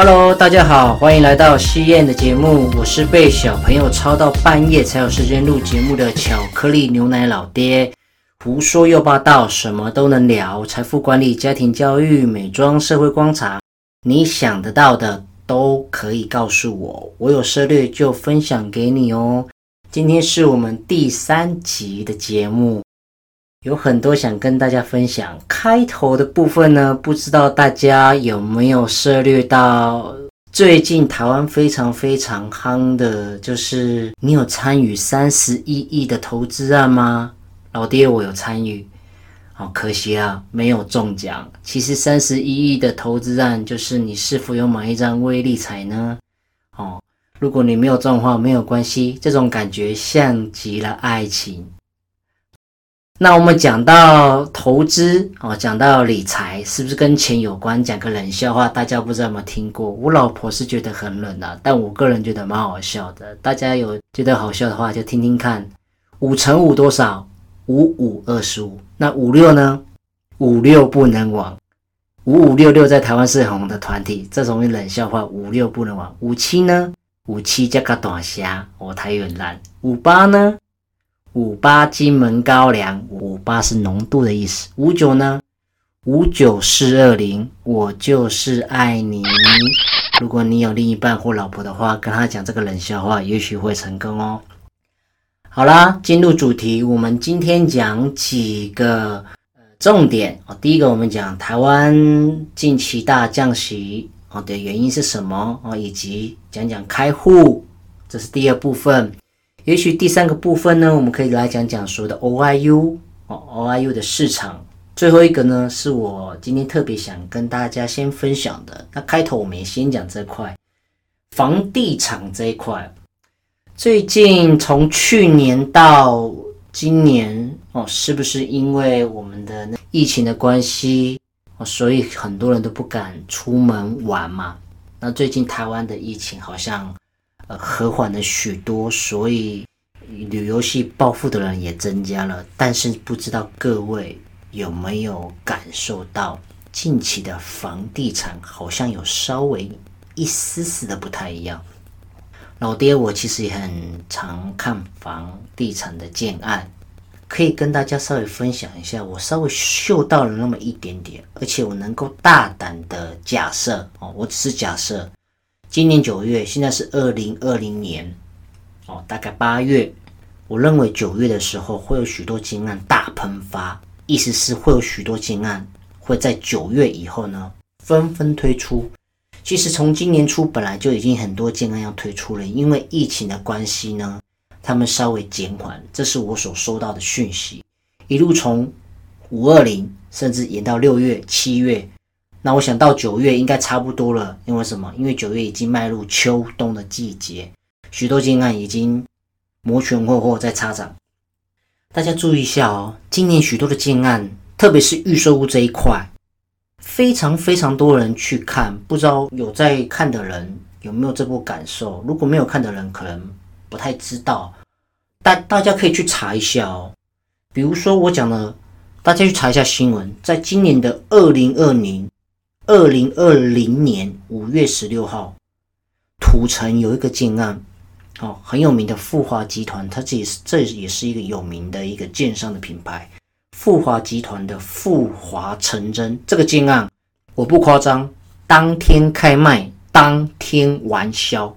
Hello，大家好，欢迎来到西燕的节目。我是被小朋友抄到半夜才有时间录节目的巧克力牛奶老爹，胡说又霸道，什么都能聊。财富管理、家庭教育、美妆、社会观察，你想得到的都可以告诉我，我有策略就分享给你哦。今天是我们第三集的节目。有很多想跟大家分享。开头的部分呢，不知道大家有没有涉猎到最近台湾非常非常夯的，就是你有参与三十一亿的投资案吗？老爹，我有参与，好可惜啊，没有中奖。其实三十一亿的投资案，就是你是否有买一张微利彩呢？哦，如果你没有中的话，没有关系，这种感觉像极了爱情。那我们讲到投资哦，讲到理财，是不是跟钱有关？讲个冷笑话，大家不知道有没有听过？我老婆是觉得很冷啊，但我个人觉得蛮好笑的。大家有觉得好笑的话，就听听看。五乘五多少？五五二十五。那五六呢？五六不能忘。五五六六在台湾是很红的团体，这种冷笑话五六不能忘。五七呢？五七加个短虾，我太远烂。五八呢？五八金门高粱，五八是浓度的意思。五九呢？五九四二零，我就是爱你。如果你有另一半或老婆的话，跟他讲这个冷笑话，也许会成功哦。好啦，进入主题，我们今天讲几个重点哦。第一个，我们讲台湾近期大降息哦的原因是什么哦，以及讲讲开户，这是第二部分。也许第三个部分呢，我们可以来讲讲说的 OIU 哦，OIU 的市场。最后一个呢，是我今天特别想跟大家先分享的。那开头我们也先讲这块房地产这一块。最近从去年到今年哦，是不是因为我们的疫情的关系哦，所以很多人都不敢出门玩嘛？那最近台湾的疫情好像。呃，和缓了许多，所以旅游系暴富的人也增加了。但是不知道各位有没有感受到，近期的房地产好像有稍微一丝丝的不太一样。老爹，我其实也很常看房地产的建案，可以跟大家稍微分享一下，我稍微嗅到了那么一点点，而且我能够大胆的假设哦，我只是假设。今年九月，现在是二零二零年，哦，大概八月，我认为九月的时候会有许多金案大喷发，意思是会有许多金案会在九月以后呢纷纷推出。其实从今年初本来就已经很多金案要推出了，因为疫情的关系呢，他们稍微减缓，这是我所收到的讯息，一路从五二零甚至延到六月、七月。那我想到九月应该差不多了，因为什么？因为九月已经迈入秋冬的季节，许多金案已经摩拳霍霍在插掌。大家注意一下哦，今年许多的建案，特别是预售屋这一块，非常非常多人去看，不知道有在看的人有没有这波感受？如果没有看的人，可能不太知道。大大家可以去查一下哦，比如说我讲的，大家去查一下新闻，在今年的二零二零。二零二零年五月十六号，土城有一个建案，哦，很有名的富华集团，它这也是这也是一个有名的一个建商的品牌，富华集团的富华城真这个建案，我不夸张，当天开卖，当天完销，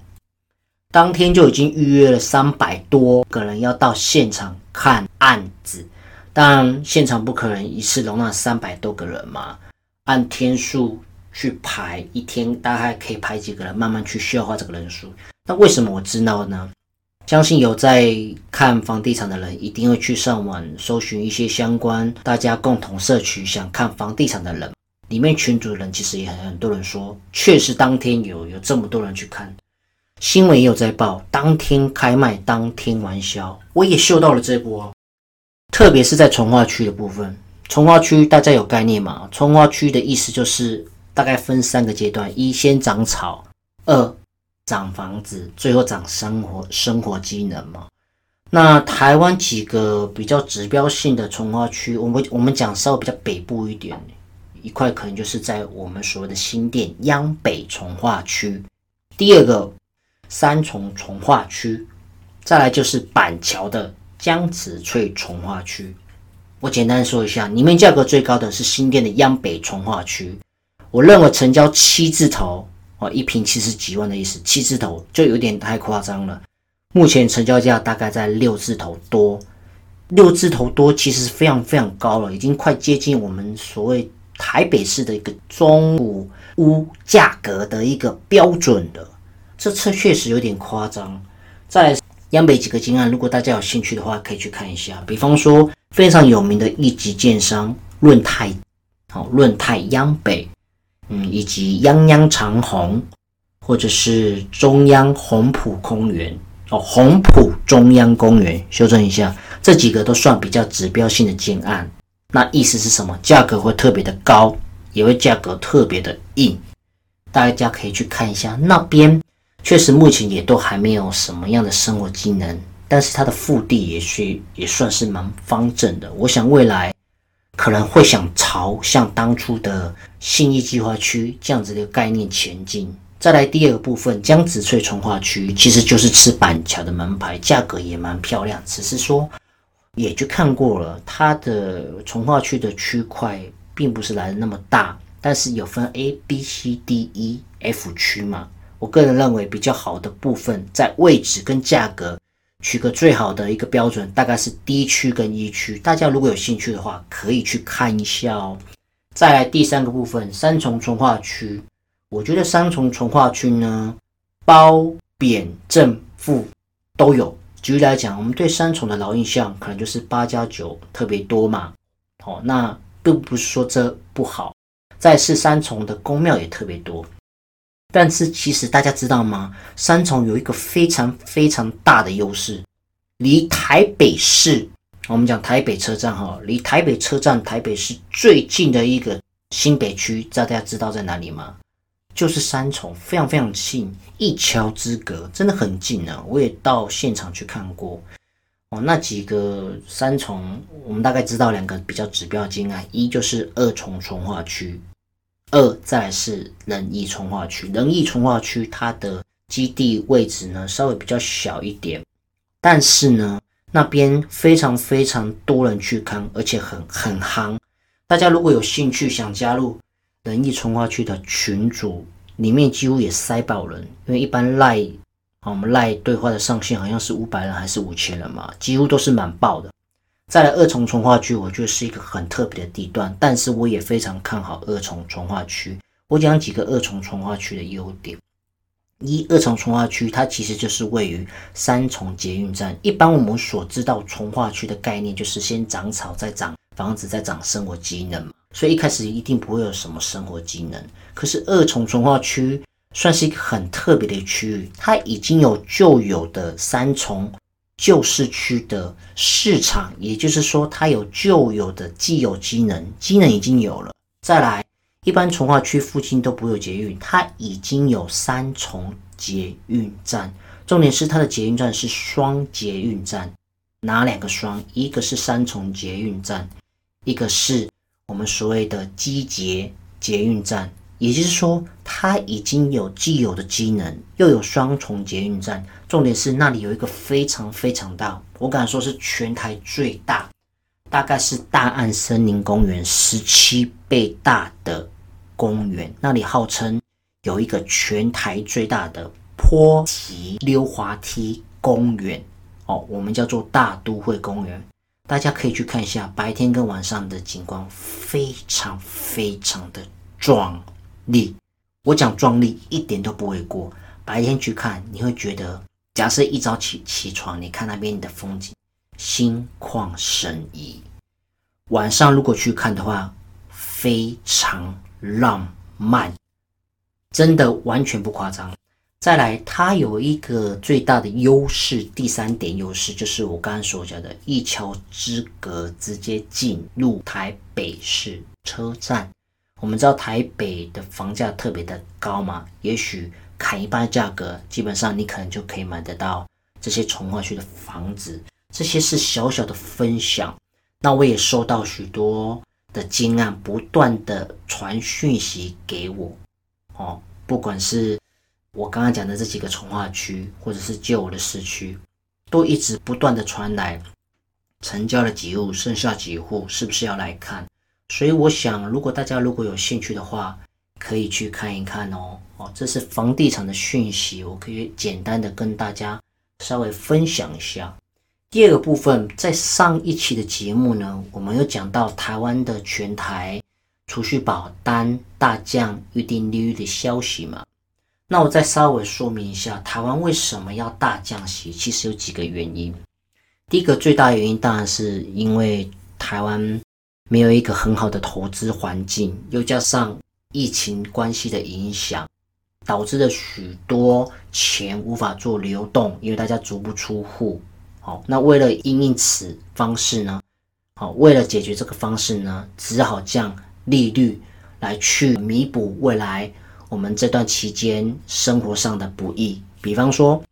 当天就已经预约了三百多个人要到现场看案子，当然现场不可能一次容纳三百多个人嘛。按天数去排，一天大概可以排几个人，慢慢去消化这个人数。那为什么我知道呢？相信有在看房地产的人，一定会去上网搜寻一些相关大家共同社区想看房地产的人，里面群主人其实也很很多人说，确实当天有有这么多人去看，新闻也有在报，当天开卖，当天完销，我也嗅到了这波，特别是在从化区的部分。从化区大家有概念吗？从化区的意思就是大概分三个阶段：一先长草，二长房子，最后长生活生活机能嘛。那台湾几个比较指标性的从化区，我们我们讲稍微比较北部一点，一块可能就是在我们所谓的新店央北从化区。第二个三重从化区，再来就是板桥的江子翠从化区。我简单说一下，里面价格最高的是新店的央北从化区。我认为成交七字头哦，一平七十几万的意思，七字头就有点太夸张了。目前成交价大概在六字头多，六字头多其实非常非常高了，已经快接近我们所谓台北市的一个中古屋价格的一个标准的。这次确实有点夸张。在央北几个金案，如果大家有兴趣的话，可以去看一下。比方说非常有名的一级建商润泰，好润泰央北。嗯，以及泱泱长虹，或者是中央红浦公园哦，红浦中央公园，修正一下，这几个都算比较指标性的建案。那意思是什么？价格会特别的高，也会价格特别的硬。大家可以去看一下，那边确实目前也都还没有什么样的生活机能，但是它的腹地也是也算是蛮方正的。我想未来。可能会想朝像当初的信义计划区这样子的概念前进。再来第二个部分，江子翠从化区其实就是吃板桥的门牌，价格也蛮漂亮。只是说，也就看过了，它的从化区的区块并不是来的那么大，但是有分 A、B、C、D、E、F 区嘛。我个人认为比较好的部分在位置跟价格。取个最好的一个标准，大概是 D 区跟 E 区。大家如果有兴趣的话，可以去看一下哦。再来第三个部分，三重从化区。我觉得三重从化区呢，包贬正负都有。举例来讲，我们对三重的老印象，可能就是八加九特别多嘛。哦，那并不是说这不好。再是三重的宫庙也特别多。但是其实大家知道吗？三重有一个非常非常大的优势，离台北市，我们讲台北车站哈，离台北车站台北市最近的一个新北区，知道大家知道在哪里吗？就是三重，非常非常近，一桥之隔，真的很近啊！我也到现场去看过哦。那几个三重，我们大概知道两个比较指标金啊，一就是二重从化区。二再来是仁义从化区，仁义从化区它的基地位置呢稍微比较小一点，但是呢那边非常非常多人去看，而且很很夯。大家如果有兴趣想加入仁义从化区的群组，里面几乎也塞爆人，因为一般赖啊我们赖对话的上限好像是五百人还是五千人嘛，几乎都是满爆的。再来二重从化区，我觉得是一个很特别的地段，但是我也非常看好二重从化区。我讲几个二重从化区的优点：一、二重从化区它其实就是位于三重捷运站。一般我们所知道从化区的概念就是先长草，再长房子，再长生活机能嘛，所以一开始一定不会有什么生活机能。可是二重从化区算是一个很特别的区域，它已经有旧有的三重。旧市区的市场，也就是说，它有旧有的既有机能，机能已经有了。再来，一般从化区附近都不会有捷运，它已经有三重捷运站。重点是它的捷运站是双捷运站，哪两个双？一个是三重捷运站，一个是我们所谓的机捷捷运站。也就是说，它已经有既有的机能，又有双重捷运站。重点是那里有一个非常非常大，我敢说是全台最大，大概是大安森林公园十七倍大的公园。那里号称有一个全台最大的坡体溜滑梯公园哦，我们叫做大都会公园。大家可以去看一下，白天跟晚上的景观非常非常的壮。丽，我讲壮丽一点都不为过。白天去看，你会觉得，假设一早起起床，你看那边的风景，心旷神怡。晚上如果去看的话，非常浪漫，真的完全不夸张。再来，它有一个最大的优势，第三点优势就是我刚刚所讲的，一桥之隔，直接进入台北市车站。我们知道台北的房价特别的高嘛，也许砍一半价格，基本上你可能就可以买得到这些从化区的房子。这些是小小的分享。那我也收到许多的金案不断的传讯息给我，哦，不管是我刚刚讲的这几个从化区，或者是旧的市区，都一直不断的传来，成交了几户，剩下几户，是不是要来看？所以我想，如果大家如果有兴趣的话，可以去看一看哦。哦，这是房地产的讯息，我可以简单的跟大家稍微分享一下。第二个部分，在上一期的节目呢，我们有讲到台湾的全台储蓄保单大降预定利率的消息嘛。那我再稍微说明一下，台湾为什么要大降息？其实有几个原因。第一个最大原因当然是因为台湾没有一个很好的投资环境，又加上疫情关系的影响，导致了许多钱无法做流动，因为大家足不出户。好，那为了应应此方式呢？好，为了解决这个方式呢，只好降利率来去弥补未来我们这段期间生活上的不易。比方说，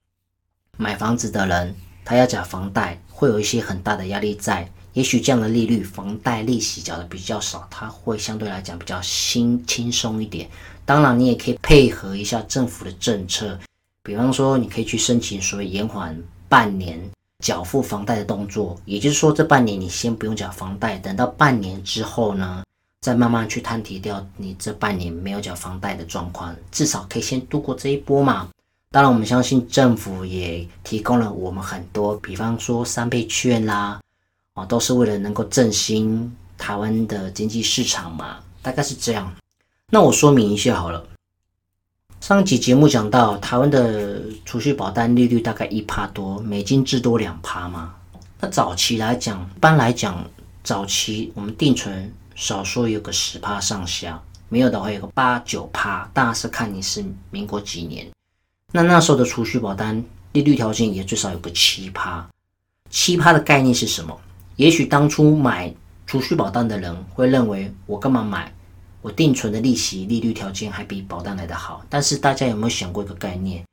买房子的人他要缴房贷，会有一些很大的压力在。也许这样的利率，房贷利息缴的比较少，它会相对来讲比较轻轻松一点。当然，你也可以配合一下政府的政策，比方说，你可以去申请所谓延缓半年。缴付房贷的动作，也就是说，这半年你先不用缴房贷，等到半年之后呢，再慢慢去摊提掉你这半年没有缴房贷的状况，至少可以先度过这一波嘛。当然，我们相信政府也提供了我们很多，比方说三倍券啦，都是为了能够振兴台湾的经济市场嘛，大概是这样。那我说明一下好了。上集节目讲到，台湾的储蓄保单利率大概一趴多，美金至多两趴嘛。那早期来讲，一般来讲，早期我们定存少说有个十趴上下，没有的话有个八九趴，大是看你是民国几年。那那时候的储蓄保单利率条件也最少有个七趴。七趴的概念是什么？也许当初买储蓄保单的人会认为，我干嘛买？我定存的利息利率条件还比保单来的好，但是大家有没有想过一个概念？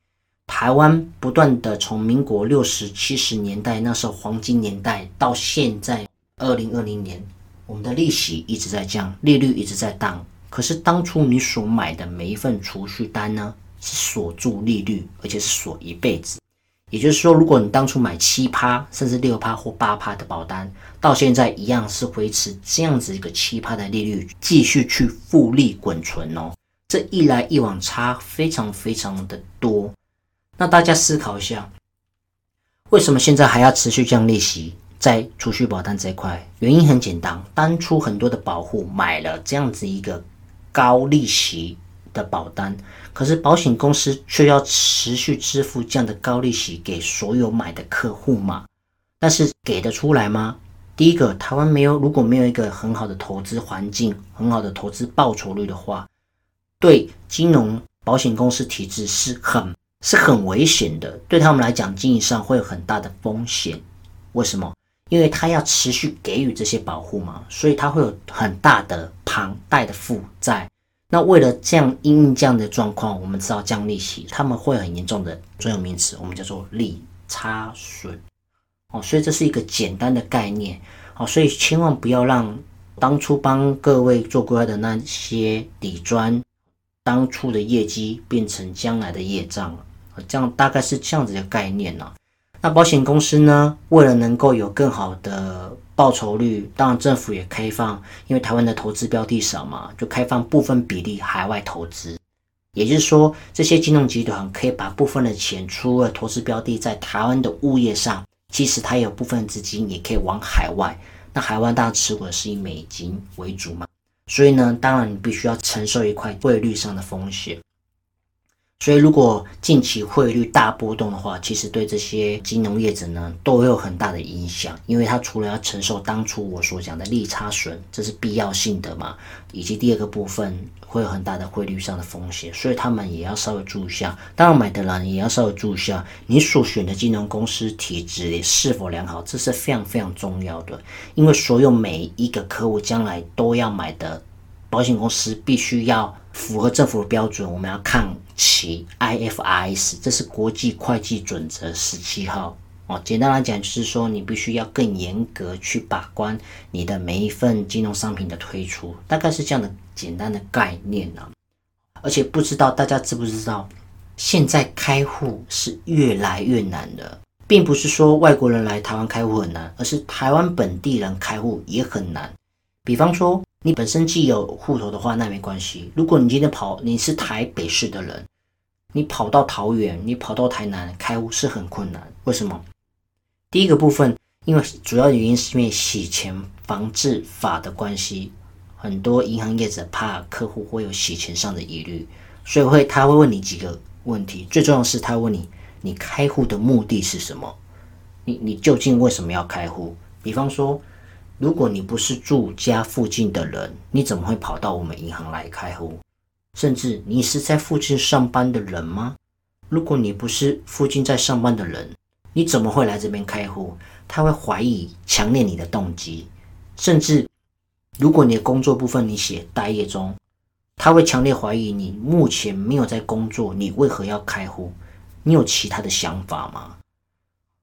台湾不断的从民国六十七十年代那时候黄金年代到现在二零二零年，我们的利息一直在降，利率一直在降。可是当初你所买的每一份储蓄单呢，是锁住利率，而且是锁一辈子。也就是说，如果你当初买七趴，甚至六趴或八趴的保单，到现在一样是维持这样子一个七趴的利率，继续去复利滚存哦。这一来一往差非常非常的多。那大家思考一下，为什么现在还要持续降利息在储蓄保单这一块？原因很简单，当初很多的保户买了这样子一个高利息。的保单，可是保险公司却要持续支付这样的高利息给所有买的客户嘛？但是给得出来吗？第一个，台湾没有，如果没有一个很好的投资环境，很好的投资报酬率的话，对金融保险公司体制是很是很危险的，对他们来讲经营上会有很大的风险。为什么？因为他要持续给予这些保护嘛，所以他会有很大的庞大的负债。那为了这样因这样的状况，我们知道降利息，他们会很严重的专有名词，我们叫做利差损哦。所以这是一个简单的概念哦，所以千万不要让当初帮各位做规划的那些底砖，当初的业绩变成将来的业障这样大概是这样子的概念呢。那保险公司呢，为了能够有更好的报酬率，当然政府也开放，因为台湾的投资标的少嘛，就开放部分比例海外投资。也就是说，这些金融集团可以把部分的钱出了投资标的，在台湾的物业上，其实它有部分资金也可以往海外。那海外当然持股的是以美金为主嘛，所以呢，当然你必须要承受一块汇率上的风险。所以，如果近期汇率大波动的话，其实对这些金融业者呢，都会有很大的影响。因为它除了要承受当初我所讲的利差损，这是必要性的嘛，以及第二个部分会有很大的汇率上的风险，所以他们也要稍微注意一下。当然，买的人也要稍微注意一下，你所选的金融公司体质是否良好，这是非常非常重要的。因为所有每一个客户将来都要买的保险公司，必须要符合政府的标准，我们要看。其 IFRS，这是国际会计准则十七号哦。简单来讲，就是说你必须要更严格去把关你的每一份金融商品的推出，大概是这样的简单的概念啊。而且不知道大家知不知道，现在开户是越来越难的，并不是说外国人来台湾开户很难，而是台湾本地人开户也很难。比方说，你本身既有户头的话，那没关系。如果你今天跑，你是台北市的人，你跑到桃园，你跑到台南开户是很困难。为什么？第一个部分，因为主要原因是因为洗钱防治法的关系。很多银行业者怕客户会有洗钱上的疑虑，所以会他会问你几个问题。最重要的是，他问你你开户的目的是什么？你你究竟为什么要开户？比方说，如果你不是住家附近的人，你怎么会跑到我们银行来开户？甚至你是在附近上班的人吗？如果你不是附近在上班的人，你怎么会来这边开户？他会怀疑强烈你的动机，甚至。如果你的工作部分你写待业中，他会强烈怀疑你目前没有在工作，你为何要开户？你有其他的想法吗？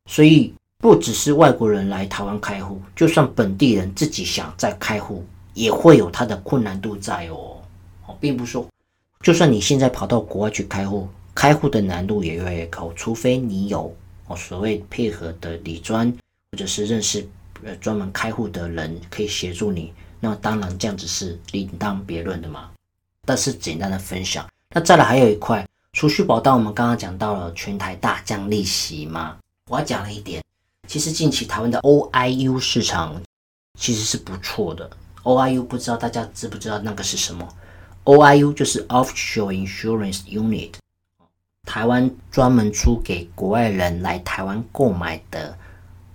所以不只是外国人来台湾开户，就算本地人自己想再开户，也会有他的困难度在哦。哦，并不说，就算你现在跑到国外去开户，开户的难度也越来越高，除非你有哦所谓配合的理专，或者是认识呃专门开户的人可以协助你。那当然，这样子是另当别论的嘛。但是简单的分享，那再来还有一块储蓄保单，我们刚刚讲到了全台大降利息嘛。我要讲了一点，其实近期台湾的 OIU 市场其实是不错的。OIU 不知道大家知不知道那个是什么？OIU 就是 Offshore Insurance Unit，台湾专门出给国外人来台湾购买的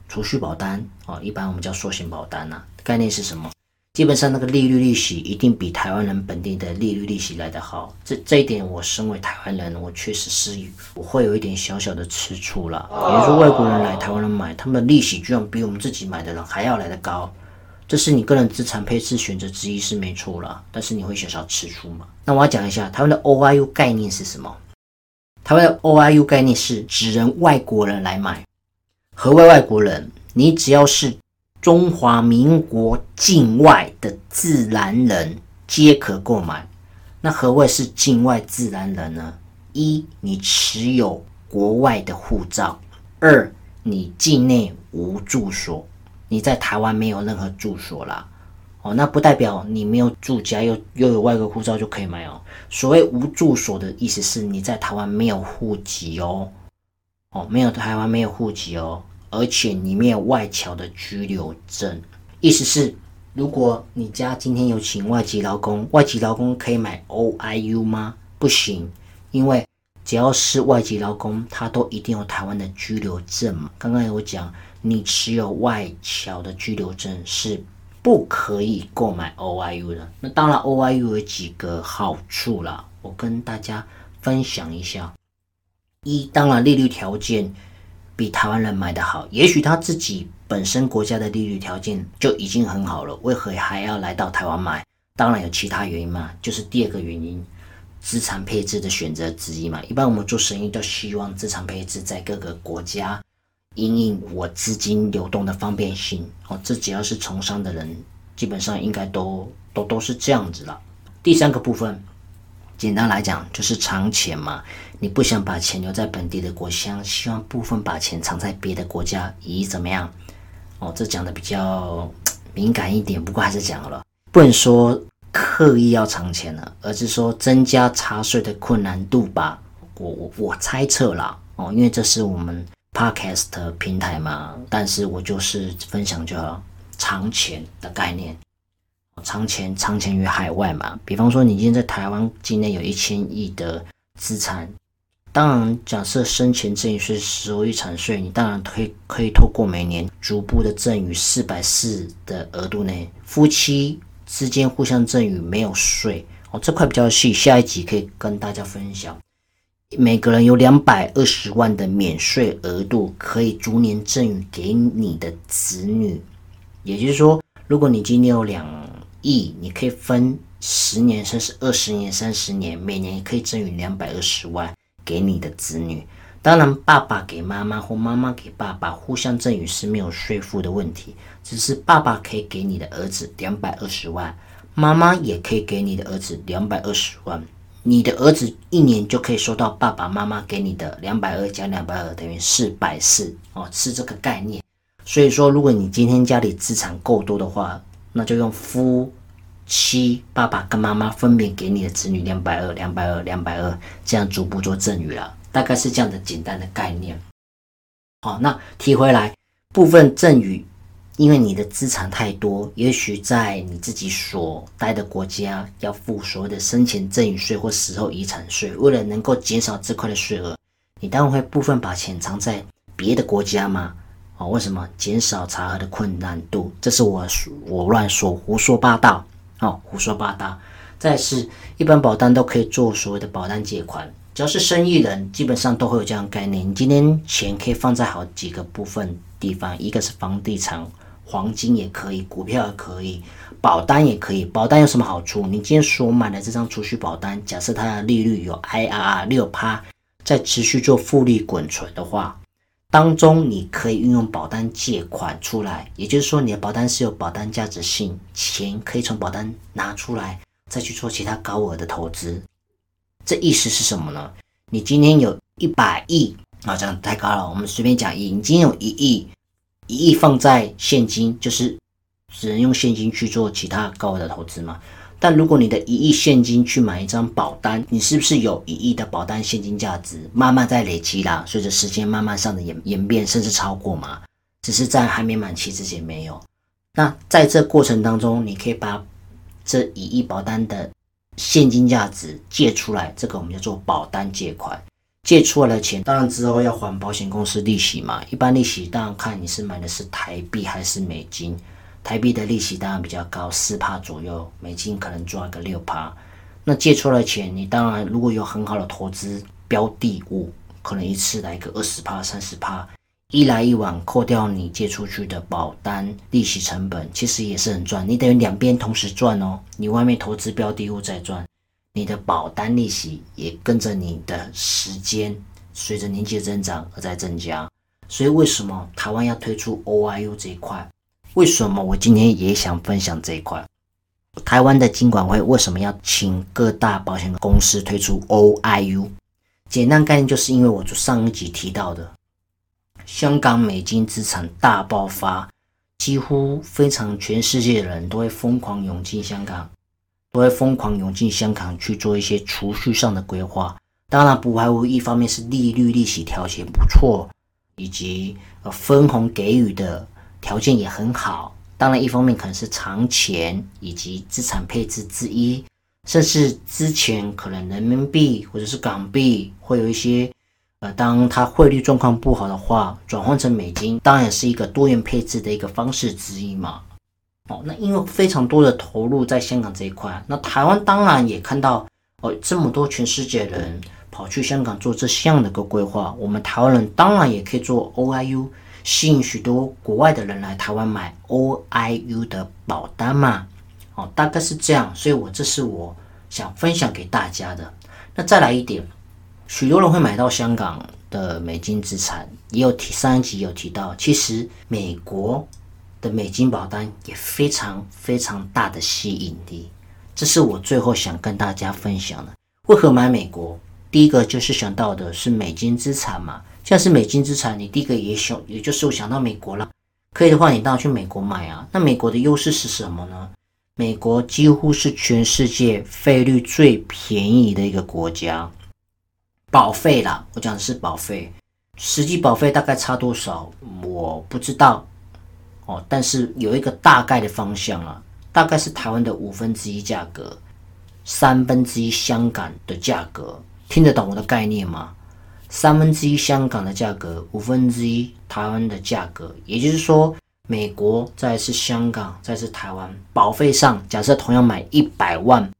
储蓄保单哦，一般我们叫缩型保单呐。概念是什么？基本上那个利率利息一定比台湾人本地的利率利息来得好，这这一点我身为台湾人，我确实是我会有一点小小的吃醋了。比如说外国人来台湾人买，他们的利息居然比我们自己买的人还要来得高，这是你个人资产配置选择之一是没错啦，但是你会小小吃醋吗？那我要讲一下台湾的 OIU 概念是什么？台湾的 OIU 概念是指人外国人来买，何谓外国人？你只要是。中华民国境外的自然人皆可购买。那何谓是境外自然人呢？一，你持有国外的护照；二，你境内无住所，你在台湾没有任何住所啦。哦，那不代表你没有住家又又有外国护照就可以买哦。所谓无住所的意思是你在台湾没有户籍哦。哦，没有台湾没有户籍哦。而且里面有外侨的居留证，意思是，如果你家今天有请外籍劳工，外籍劳工可以买 OIU 吗？不行，因为只要是外籍劳工，他都一定有台湾的居留证。刚刚有讲，你持有外侨的居留证是不可以购买 OIU 的。那当然，OIU 有几个好处啦，我跟大家分享一下。一，当然利率条件。比台湾人买的好，也许他自己本身国家的利率条件就已经很好了，为何还要来到台湾买？当然有其他原因嘛，就是第二个原因，资产配置的选择之一嘛。一般我们做生意都希望资产配置在各个国家，因应我资金流动的方便性。哦，这只要是从商的人，基本上应该都都都是这样子了。第三个部分。简单来讲，就是藏钱嘛。你不想把钱留在本地的国乡，希望部分把钱藏在别的国家，咦，怎么样？哦，这讲的比较敏感一点，不过还是讲了，不能说刻意要藏钱了，而是说增加查税的困难度吧。我我我猜测啦，哦，因为这是我们 podcast 平台嘛，但是我就是分享就好，藏钱的概念。藏钱藏钱于海外嘛，比方说你今天在台湾境内有一千亿的资产，当然假设生前赠与税收遗产税，你当然可以可以透过每年逐步的赠与四百四的额度内，夫妻之间互相赠与没有税哦，这块比较细，下一集可以跟大家分享。每个人有两百二十万的免税额度，可以逐年赠与给你的子女，也就是说，如果你今天有两。亿，你可以分十年，甚至二十年、三十年，每年可以赠与两百二十万给你的子女。当然，爸爸给妈妈或妈妈给爸爸互相赠与是没有税负的问题，只是爸爸可以给你的儿子两百二十万，妈妈也可以给你的儿子两百二十万。你的儿子一年就可以收到爸爸妈妈给你的两百二加两百二等于四百四哦，是这个概念。所以说，如果你今天家里资产够多的话，那就用夫七爸爸跟妈妈分别给你的子女两百二、两百二、两百二，这样逐步做赠与了，大概是这样的简单的概念。好，那提回来部分赠与。因为你的资产太多，也许在你自己所待的国家要付所谓的生前赠与税或死后遗产税，为了能够减少这块的税额，你当然会部分把钱藏在别的国家嘛？哦，为什么减少查核的困难度？这是我我乱说胡说八道哦，胡说八道。再是，一般保单都可以做所谓的保单借款，只要是生意人，基本上都会有这样概念。你今天钱可以放在好几个部分地方，一个是房地产。黄金也可以，股票也可以，保单也可以。保单有什么好处？你今天所买的这张储蓄保单，假设它的利率有 IRR 六趴，在持续做复利滚存的话，当中你可以运用保单借款出来，也就是说你的保单是有保单价值性，钱可以从保单拿出来，再去做其他高额的投资。这意思是什么呢？你今天有一百亿啊，这样太高了，我们随便讲亿，你今天有一亿。一亿放在现金，就是只能用现金去做其他高额的投资嘛。但如果你的一亿现金去买一张保单，你是不是有一亿的保单现金价值慢慢在累积啦？随着时间慢慢上的演演变，甚至超过嘛？只是在还没满期之前没有。那在这过程当中，你可以把这一亿保单的现金价值借出来，这个我们叫做保单借款。借出来的钱，当然之后要还保险公司利息嘛。一般利息当然看你是买的是台币还是美金，台币的利息当然比较高，四趴左右，美金可能赚个六趴。那借出来的钱，你当然如果有很好的投资标的物，可能一次来个二十趴、三十趴，一来一往扣掉你借出去的保单利息成本，其实也是很赚。你等于两边同时赚哦，你外面投资标的物在赚。你的保单利息也跟着你的时间，随着年纪增长而在增加。所以为什么台湾要推出 OIU 这一块？为什么我今天也想分享这一块？台湾的金管会为什么要请各大保险公司推出 OIU？简单概念就是因为我做上一集提到的，香港美金资产大爆发，几乎非常全世界的人都会疯狂涌进香港。都会疯狂涌进香港去做一些储蓄上的规划，当然不排除一方面是利率利息调节不错，以及呃分红给予的条件也很好。当然一方面可能是长钱以及资产配置之一，甚至之前可能人民币或者是港币会有一些呃，当它汇率状况不好的话，转换成美金，当然是一个多元配置的一个方式之一嘛。哦，那因为非常多的投入在香港这一块，那台湾当然也看到哦，这么多全世界人跑去香港做这项的个规划，我们台湾人当然也可以做 OIU，吸引许多国外的人来台湾买 OIU 的保单嘛。哦，大概是这样，所以我这是我想分享给大家的。那再来一点，许多人会买到香港的美金资产，也有提上一集有提到，其实美国。的美金保单也非常非常大的吸引力，这是我最后想跟大家分享的。为何买美国？第一个就是想到的是美金资产嘛，像是美金资产，你第一个也想，也就是我想到美国了。可以的话，你当然去美国买啊。那美国的优势是什么呢？美国几乎是全世界费率最便宜的一个国家，保费啦，我讲的是保费，实际保费大概差多少，我不知道。哦，但是有一个大概的方向啊，大概是台湾的五分之一价格，三分之一香港的价格，听得懂我的概念吗？三分之一香港的价格，五分之一台湾的价格，也就是说，美国再是香港，再是台湾，保费上，假设同样买一百万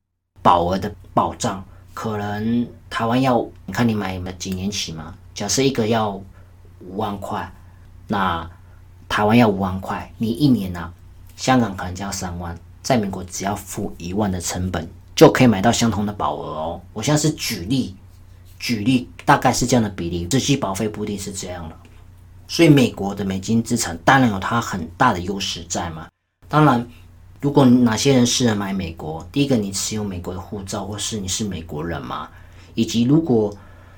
保额的保障，可能台湾要，你看你买几年期嘛？假设一个要五万块，那。台湾要五万块，你一年呢？香港可能就要三万，在美国只要付一万的成本就可以买到相同的保额哦。我现在是举例，举例大概是这样的比例，实际保费不一定是这样的。所以美国的美金资产当然有它很大的优势在嘛。当然，如果哪些人适合买美国，第一个你持有美国的护照，或是你是美国人嘛，以及如果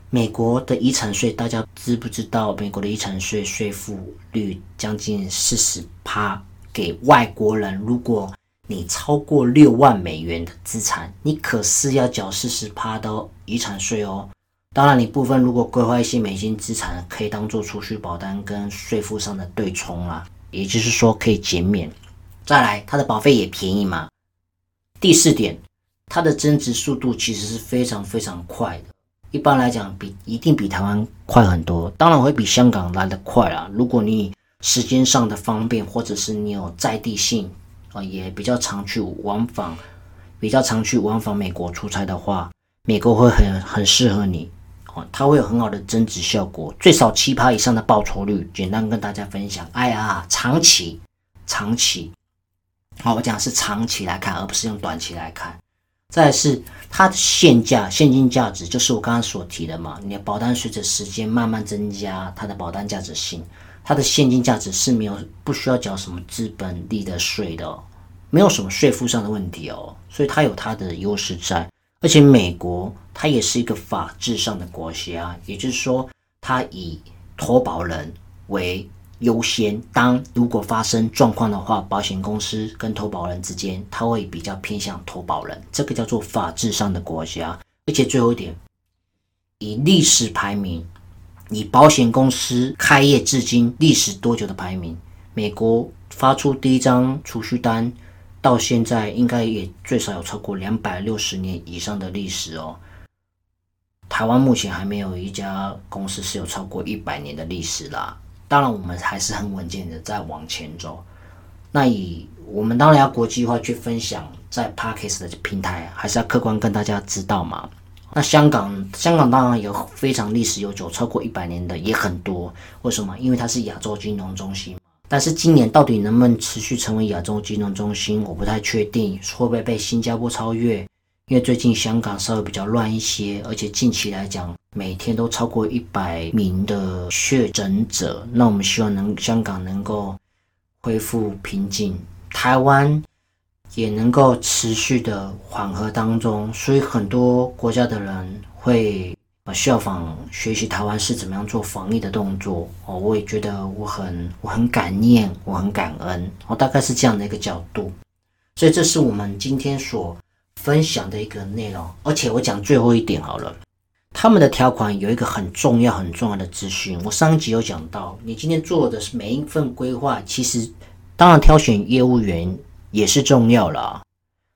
美国的遗产税，大家知不知道？美国的遗产税税负率将近四十趴，给外国人，如果你超过六万美元的资产，你可是要缴四十趴的遗产税哦。当然，你部分如果规划一些美金资产，可以当做储蓄保单跟税负上的对冲啦，也就是说可以减免。再来，它的保费也便宜嘛。第四点，它的增值速度其实是非常非常快的，一般来讲比一定比台湾快很多，当然会比香港来的快啦。如果你时间上的方便，或者是你有在地性啊，也比较常去往返，比较常去往返美国出差的话，美国会很很适合你。它会有很好的增值效果，最少七趴以上的报酬率。简单跟大家分享，哎呀，长期，长期，好，我讲是长期来看，而不是用短期来看。再是它的现价现金价值，就是我刚刚所提的嘛。你的保单随着时间慢慢增加，它的保单价值性，它的现金价值是没有不需要缴什么资本利得税的，没有什么税负上的问题哦，所以它有它的优势在。而且美国它也是一个法治上的国家，也就是说，它以投保人为优先。当如果发生状况的话，保险公司跟投保人之间，它会比较偏向投保人。这个叫做法治上的国家。而且最后一点，以历史排名，以保险公司开业至今历史多久的排名，美国发出第一张储蓄单。到现在应该也最少有超过两百六十年以上的历史哦。台湾目前还没有一家公司是有超过一百年的历史啦。当然，我们还是很稳健的在往前走。那以我们当然要国际化去分享，在 Parkes 的平台，还是要客观跟大家知道嘛。那香港，香港当然有非常历史悠久，超过一百年的也很多。为什么？因为它是亚洲金融中心。但是今年到底能不能持续成为亚洲金融中心，我不太确定会不会被新加坡超越。因为最近香港稍微比较乱一些，而且近期来讲，每天都超过一百名的确诊者。那我们希望能香港能够恢复平静，台湾也能够持续的缓和当中。所以很多国家的人会。效仿学习台湾是怎么样做防疫的动作哦，我也觉得我很我很感念，我很感恩哦，大概是这样的一个角度。所以这是我们今天所分享的一个内容。而且我讲最后一点好了，他们的条款有一个很重要很重要的资讯。我上一集有讲到，你今天做的是每一份规划，其实当然挑选业务员也是重要了，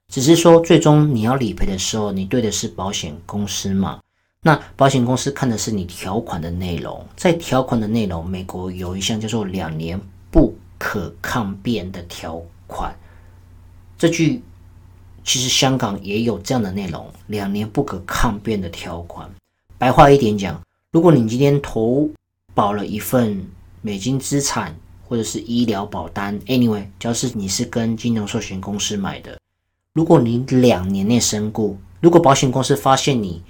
只是说最终你要理赔的时候，你对的是保险公司嘛？那保险公司看的是你条款的内容，在条款的内容，美国有一项叫做两年不可抗辩的条款。这句其实香港也有这样的内容，两年不可抗辩的条款。白话一点讲，如果你今天投保了一份美金资产或者是医疗保单，anyway，只要是你是跟金融寿险公司买的，如果你两年内身故，如果保险公司发现你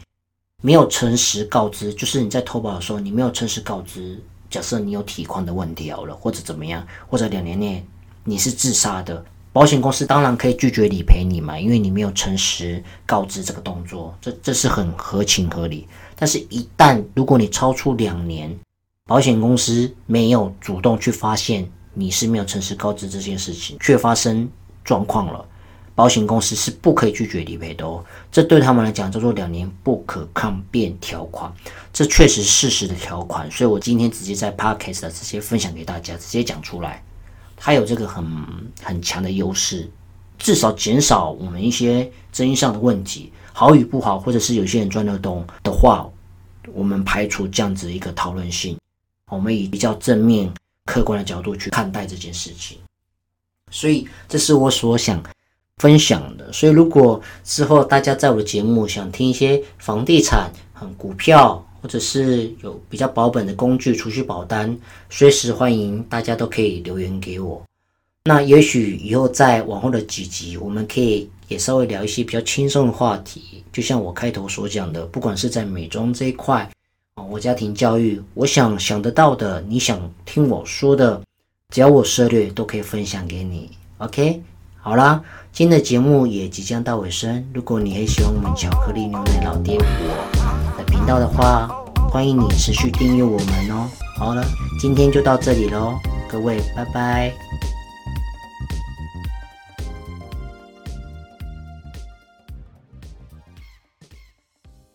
没有诚实告知，就是你在投保的时候，你没有诚实告知。假设你有体况的问题好了，或者怎么样，或者两年内你是自杀的，保险公司当然可以拒绝理赔你嘛，因为你没有诚实告知这个动作，这这是很合情合理。但是，一旦如果你超出两年，保险公司没有主动去发现你是没有诚实告知这件事情，却发生状况了。保险公司是不可以拒绝理赔的哦，这对他们来讲叫做两年不可抗辩条款，这确实事实的条款，所以我今天直接在 podcast 直接分享给大家，直接讲出来，它有这个很很强的优势，至少减少我们一些争议上的问题，好与不好，或者是有些人钻漏洞的话，我们排除这样子一个讨论性，我们以比较正面、客观的角度去看待这件事情，所以这是我所想。分享的，所以如果之后大家在我的节目想听一些房地产、股票，或者是有比较保本的工具、储蓄保单，随时欢迎大家都可以留言给我。那也许以后在往后的几集，我们可以也稍微聊一些比较轻松的话题，就像我开头所讲的，不管是在美妆这一块，我家庭教育，我想想得到的，你想听我说的，只要我涉略，都可以分享给你。OK，好啦，今天的节目也即将到尾声。如果你很喜欢我们巧克力牛奶老爹我的频道的话，欢迎你持续订阅我们哦。好了，今天就到这里喽，各位，拜拜。